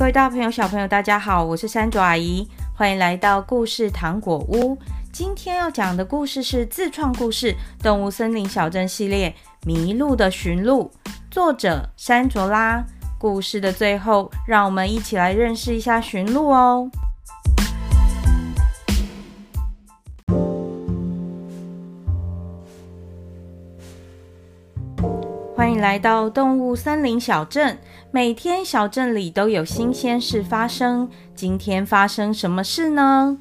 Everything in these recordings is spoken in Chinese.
各位大朋友、小朋友，大家好，我是山竹阿姨，欢迎来到故事糖果屋。今天要讲的故事是自创故事《动物森林小镇》系列《迷路的驯鹿》，作者山卓拉。故事的最后，让我们一起来认识一下驯鹿哦。来到动物森林小镇。每天小镇里都有新鲜事发生。今天发生什么事呢？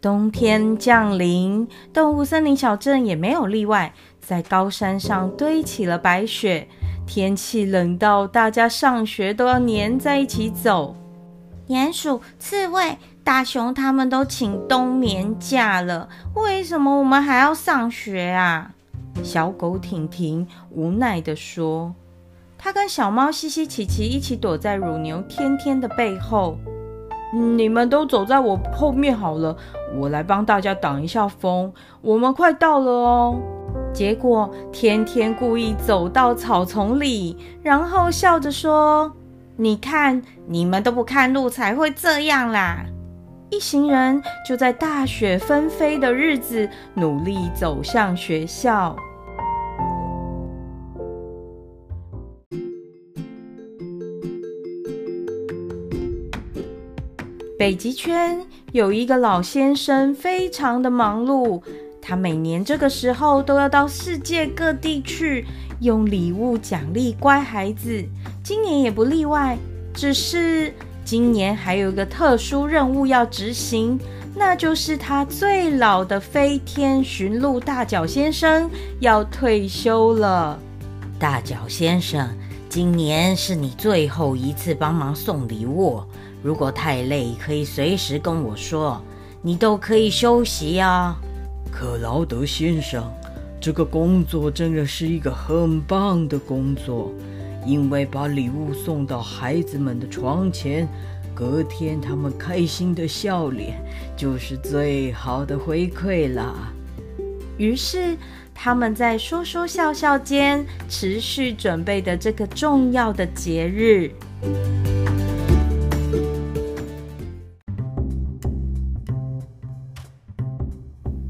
冬天降临，动物森林小镇也没有例外。在高山上堆起了白雪，天气冷到大家上学都要黏在一起走。鼹鼠、刺猬、大熊他们都请冬眠假了，为什么我们还要上学啊？小狗婷婷无奈地说：“它跟小猫西西、琪琪一起躲在乳牛天天的背后。你们都走在我后面好了，我来帮大家挡一下风。我们快到了哦。”结果天天故意走到草丛里，然后笑着说：“你看，你们都不看路，才会这样啦。”一行人就在大雪纷飞的日子，努力走向学校。北极圈有一个老先生，非常的忙碌。他每年这个时候都要到世界各地去，用礼物奖励乖孩子。今年也不例外，只是。今年还有一个特殊任务要执行，那就是他最老的飞天巡路大脚先生要退休了。大脚先生，今年是你最后一次帮忙送礼物，如果太累，可以随时跟我说，你都可以休息啊。克劳德先生，这个工作真的是一个很棒的工作。因为把礼物送到孩子们的床前，隔天他们开心的笑脸就是最好的回馈了。于是他们在说说笑笑间，持续准备的这个重要的节日。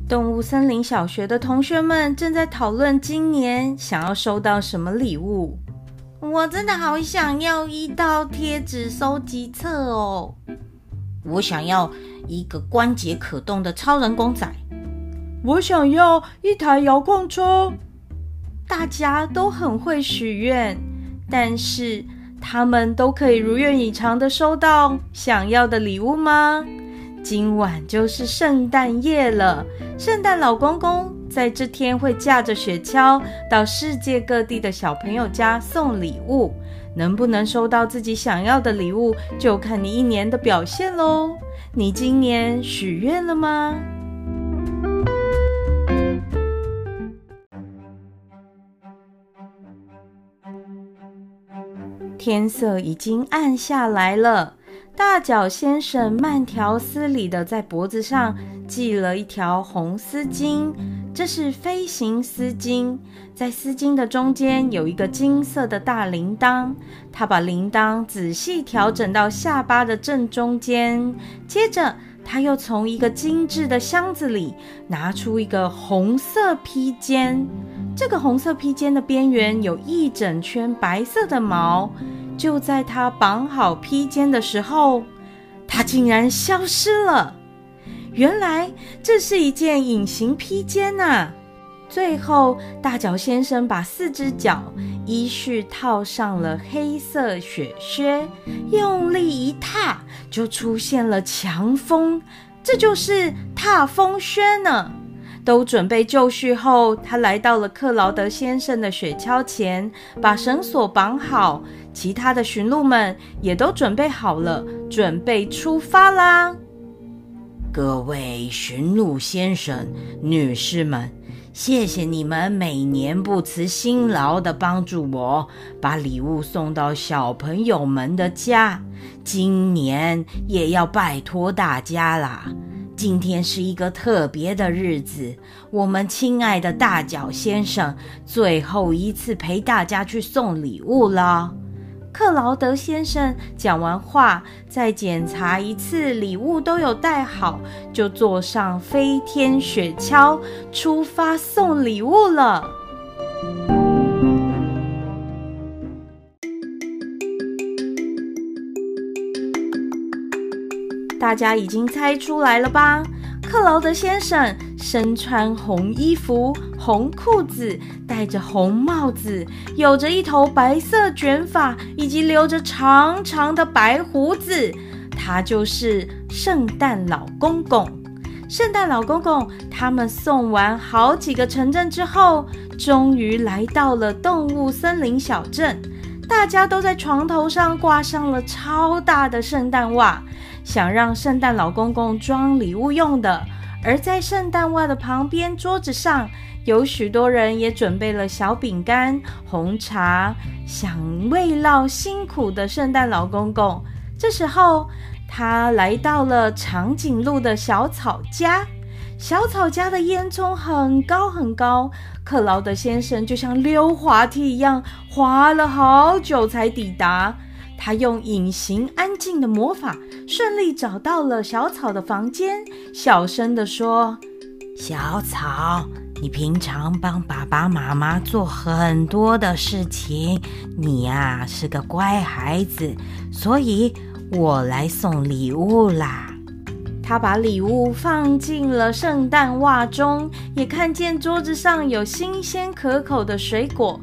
动物森林小学的同学们正在讨论今年想要收到什么礼物。我真的好想要一套贴纸收集册哦！我想要一个关节可动的超人公仔。我想要一台遥控车。大家都很会许愿，但是他们都可以如愿以偿的收到想要的礼物吗？今晚就是圣诞夜了，圣诞老公公在这天会驾着雪橇到世界各地的小朋友家送礼物。能不能收到自己想要的礼物，就看你一年的表现喽。你今年许愿了吗？天色已经暗下来了。大脚先生慢条斯理地在脖子上系了一条红丝巾，这是飞行丝巾。在丝巾的中间有一个金色的大铃铛，他把铃铛仔细调整到下巴的正中间。接着，他又从一个精致的箱子里拿出一个红色披肩，这个红色披肩的边缘有一整圈白色的毛。就在他绑好披肩的时候，他竟然消失了。原来这是一件隐形披肩呐！最后，大脚先生把四只脚依序套上了黑色雪靴，用力一踏，就出现了强风。这就是踏风靴呢。都准备就绪后，他来到了克劳德先生的雪橇前，把绳索绑好。其他的驯鹿们也都准备好了，准备出发啦！各位驯鹿先生、女士们，谢谢你们每年不辞辛劳地帮助我，把礼物送到小朋友们的家。今年也要拜托大家啦！今天是一个特别的日子，我们亲爱的大脚先生最后一次陪大家去送礼物了。克劳德先生讲完话，再检查一次礼物都有带好，就坐上飞天雪橇出发送礼物了。大家已经猜出来了吧？克劳德先生身穿红衣服、红裤子，戴着红帽子，有着一头白色卷发，以及留着长长的白胡子。他就是圣诞老公公。圣诞老公公他们送完好几个城镇之后，终于来到了动物森林小镇。大家都在床头上挂上了超大的圣诞袜。想让圣诞老公公装礼物用的，而在圣诞袜的旁边桌子上，有许多人也准备了小饼干、红茶，想慰劳辛苦的圣诞老公公。这时候，他来到了长颈鹿的小草家。小草家的烟囱很高很高，克劳德先生就像溜滑梯一样，滑了好久才抵达。他用隐形安静的魔法，顺利找到了小草的房间，小声地说：“小草，你平常帮爸爸妈妈做很多的事情，你呀是个乖孩子，所以我来送礼物啦。”他把礼物放进了圣诞袜中，也看见桌子上有新鲜可口的水果，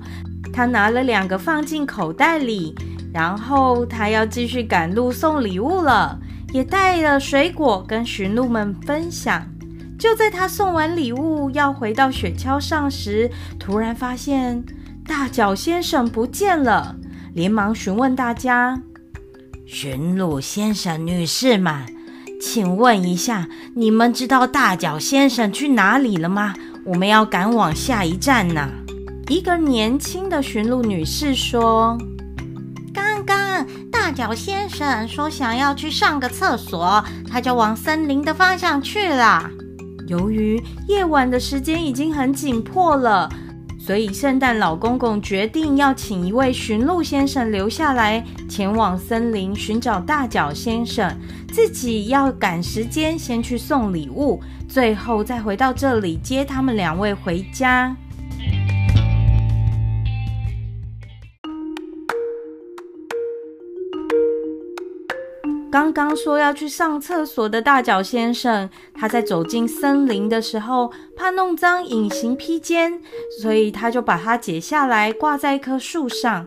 他拿了两个放进口袋里。然后他要继续赶路送礼物了，也带了水果跟驯鹿们分享。就在他送完礼物要回到雪橇上时，突然发现大脚先生不见了，连忙询问大家：“驯鹿先生、女士们，请问一下，你们知道大脚先生去哪里了吗？我们要赶往下一站呢。”一个年轻的驯鹿女士说。刚刚大脚先生说想要去上个厕所，他就往森林的方向去了。由于夜晚的时间已经很紧迫了，所以圣诞老公公决定要请一位驯鹿先生留下来，前往森林寻找大脚先生，自己要赶时间先去送礼物，最后再回到这里接他们两位回家。刚刚说要去上厕所的大脚先生，他在走进森林的时候，怕弄脏隐形披肩，所以他就把它解下来挂在一棵树上。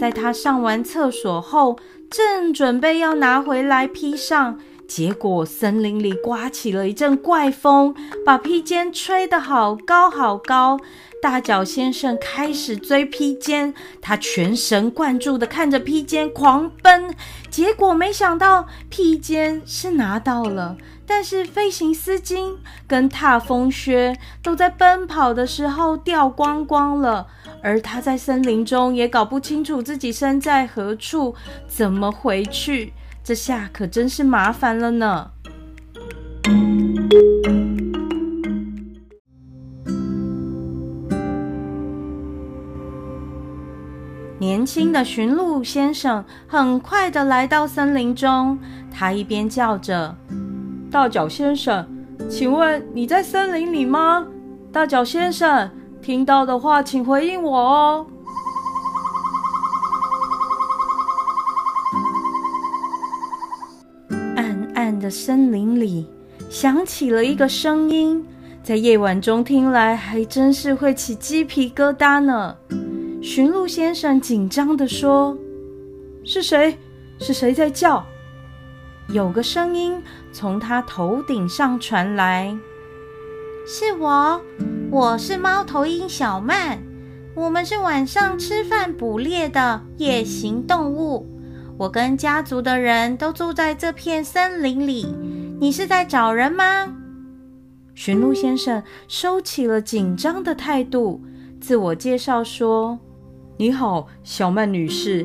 在他上完厕所后，正准备要拿回来披上，结果森林里刮起了一阵怪风，把披肩吹得好高好高。大脚先生开始追披肩，他全神贯注地看着披肩狂奔，结果没想到披肩是拿到了，但是飞行丝巾跟踏风靴都在奔跑的时候掉光光了，而他在森林中也搞不清楚自己身在何处，怎么回去？这下可真是麻烦了呢。年轻的驯鹿先生很快的来到森林中，他一边叫着：“大脚先生，请问你在森林里吗？大脚先生，听到的话请回应我哦。”暗暗的森林里响起了一个声音，在夜晚中听来还真是会起鸡皮疙瘩呢。驯鹿先生紧张地说：“是谁？是谁在叫？”有个声音从他头顶上传来：“是我，我是猫头鹰小曼。我们是晚上吃饭捕猎的夜行动物。我跟家族的人都住在这片森林里。你是在找人吗？”驯鹿先生收起了紧张的态度，自我介绍说。你好，小曼女士，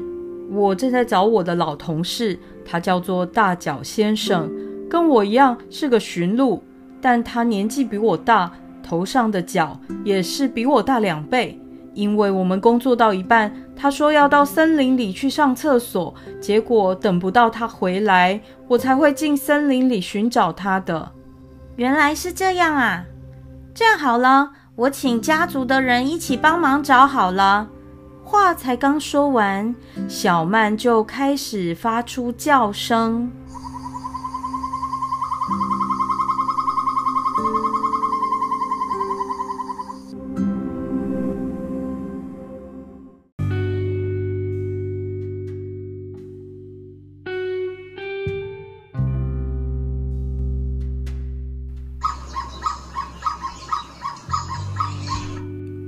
我正在找我的老同事，他叫做大脚先生，跟我一样是个驯鹿，但他年纪比我大，头上的角也是比我大两倍，因为我们工作到一半，他说要到森林里去上厕所，结果等不到他回来，我才会进森林里寻找他的。原来是这样啊！这样好了，我请家族的人一起帮忙找好了。话才刚说完，小曼就开始发出叫声。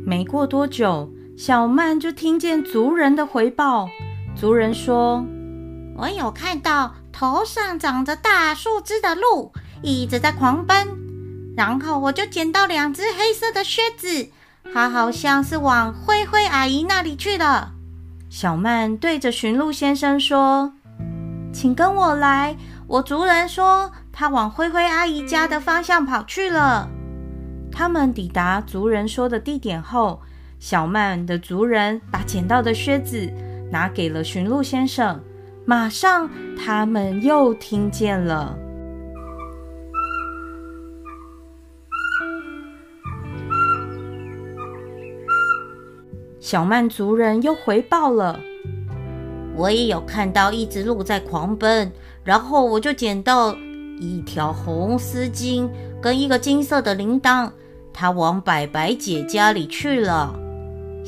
没过多久，小曼就听见族人的回报。族人说：“我有看到头上长着大树枝的鹿一直在狂奔，然后我就捡到两只黑色的靴子，它好像是往灰灰阿姨那里去了。”小曼对着驯鹿先生说：“请跟我来。”我族人说他往灰灰阿姨家的方向跑去了。他们抵达族人说的地点后，小曼的族人把捡到的靴子拿给了驯鹿先生。马上，他们又听见了小曼族人又回报了：“我也有看到一只鹿在狂奔，然后我就捡到一条红丝巾跟一个金色的铃铛。”它往白白姐家里去了。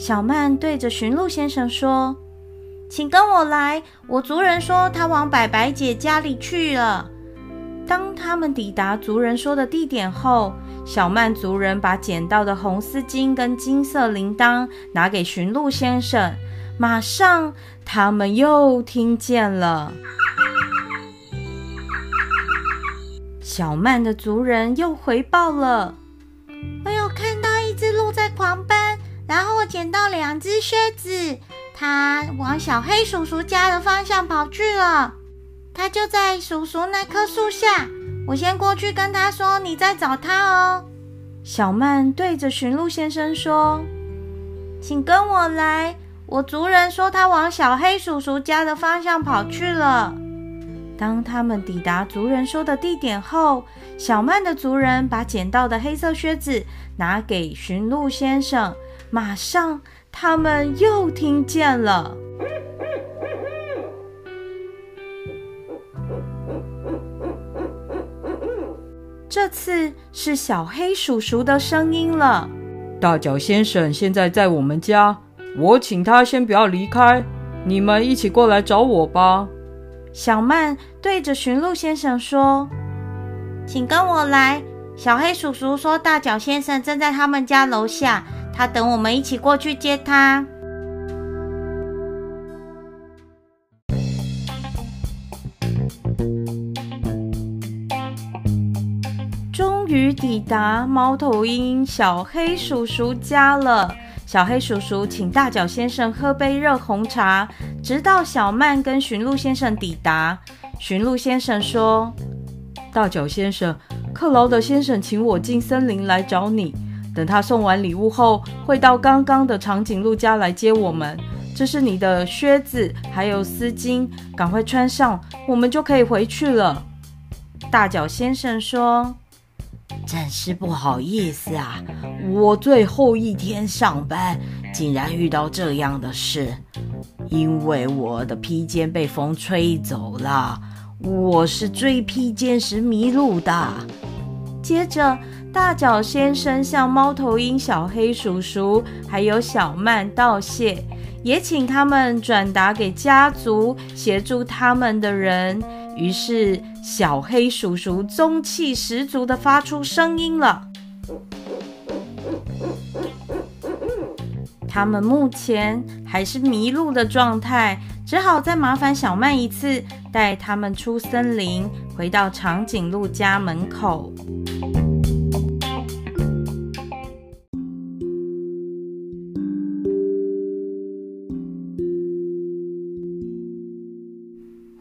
小曼对着驯鹿先生说：“请跟我来。”我族人说他往白白姐家里去了。当他们抵达族人说的地点后，小曼族人把捡到的红丝巾跟金色铃铛拿给驯鹿先生。马上，他们又听见了小曼的族人又回报了。然后我捡到两只靴子，它往小黑叔叔家的方向跑去了。它就在叔叔那棵树下，我先过去跟他说：“你在找他哦。”小曼对着驯鹿先生说：“请跟我来。”我族人说他往小黑叔叔家的方向跑去了。当他们抵达族人说的地点后，小曼的族人把捡到的黑色靴子拿给驯鹿先生。马上，他们又听见了，这次是小黑叔叔的声音了。大脚先生现在在我们家，我请他先不要离开，你们一起过来找我吧。小曼对着驯鹿先生说：“请跟我来。”小黑叔叔说：“大脚先生正在他们家楼下，他等我们一起过去接他。”终于抵达猫头鹰小黑叔叔家了。小黑叔叔请大脚先生喝杯热红茶，直到小曼跟驯鹿先生抵达。驯鹿先生说：“大脚先生，克劳德先生请我进森林来找你。等他送完礼物后，会到刚刚的长颈鹿家来接我们。这是你的靴子，还有丝巾，赶快穿上，我们就可以回去了。”大脚先生说。真是不好意思啊！我最后一天上班，竟然遇到这样的事。因为我的披肩被风吹走了，我是追披肩时迷路的。接着，大脚先生向猫头鹰小黑叔叔还有小曼道谢，也请他们转达给家族协助他们的人。于是，小黑叔叔中气十足地发出声音了。他们目前还是迷路的状态，只好再麻烦小曼一次，带他们出森林，回到长颈鹿家门口。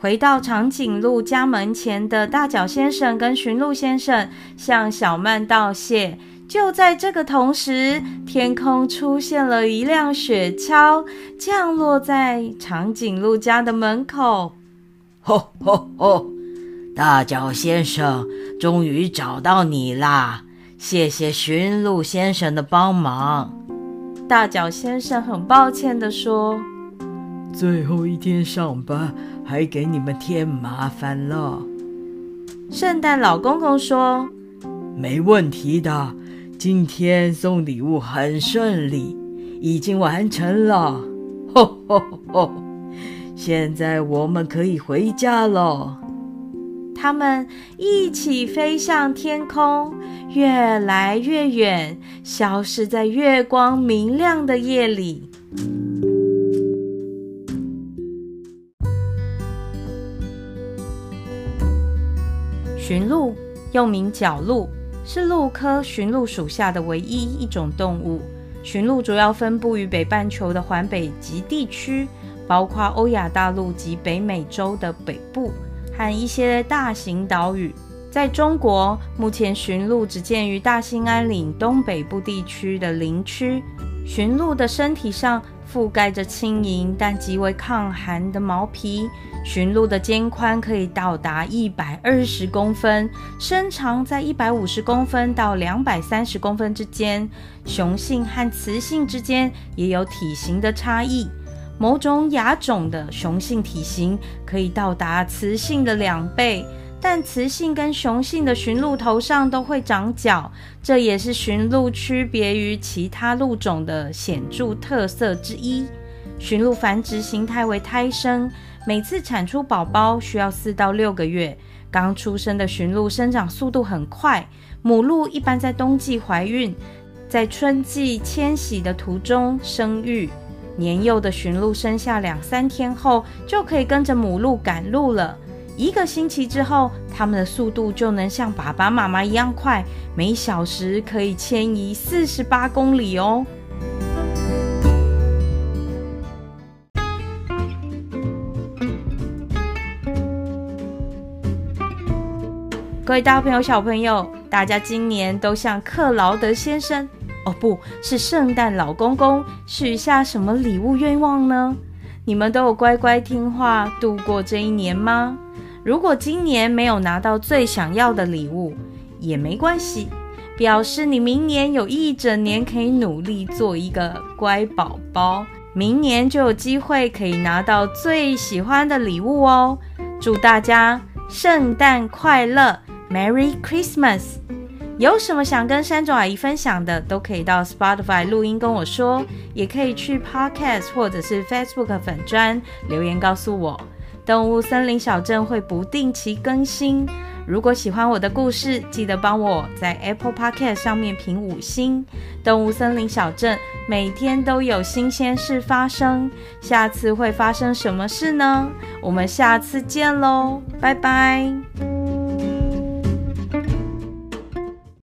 回到长颈鹿家门前的大脚先生跟驯鹿先生向小曼道谢，就在这个同时，天空出现了一辆雪橇，降落在长颈鹿家的门口。吼吼吼！大脚先生，终于找到你啦！谢谢驯鹿先生的帮忙。大脚先生很抱歉地说：“最后一天上班，还给你们添麻烦了。”圣诞老公公说：“没问题的。”今天送礼物很顺利，已经完成了。吼吼吼！现在我们可以回家了。他们一起飞向天空，越来越远，消失在月光明亮的夜里。驯鹿又名角鹿。是鹿科驯鹿属下的唯一一种动物。驯鹿主要分布于北半球的环北极地区，包括欧亚大陆及北美洲的北部和一些大型岛屿。在中国，目前驯鹿只见于大兴安岭东北部地区的林区。驯鹿的身体上覆盖着轻盈但极为抗寒的毛皮。驯鹿的肩宽可以到达一百二十公分，身长在一百五十公分到两百三十公分之间。雄性和雌性之间也有体型的差异，某种亚种的雄性体型可以到达雌性的两倍，但雌性跟雄性的驯鹿头上都会长角，这也是驯鹿区别于其他鹿种的显著特色之一。驯鹿繁殖形态为胎生。每次产出宝宝需要四到六个月。刚出生的驯鹿生长速度很快，母鹿一般在冬季怀孕，在春季迁徙的途中生育。年幼的驯鹿生下两三天后，就可以跟着母鹿赶路了。一个星期之后，他们的速度就能像爸爸妈妈一样快，每小时可以迁移四十八公里哦。各位大朋友、小朋友，大家今年都向克劳德先生，哦，不是圣诞老公公，许下什么礼物愿望呢？你们都有乖乖听话度过这一年吗？如果今年没有拿到最想要的礼物，也没关系，表示你明年有一整年可以努力做一个乖宝宝，明年就有机会可以拿到最喜欢的礼物哦。祝大家圣诞快乐！Merry Christmas！有什么想跟山竹阿姨分享的，都可以到 Spotify 录音跟我说，也可以去 Podcast 或者是 Facebook 粉砖留言告诉我。动物森林小镇会不定期更新。如果喜欢我的故事，记得帮我在 Apple Podcast 上面评五星。动物森林小镇每天都有新鲜事发生，下次会发生什么事呢？我们下次见喽，拜拜。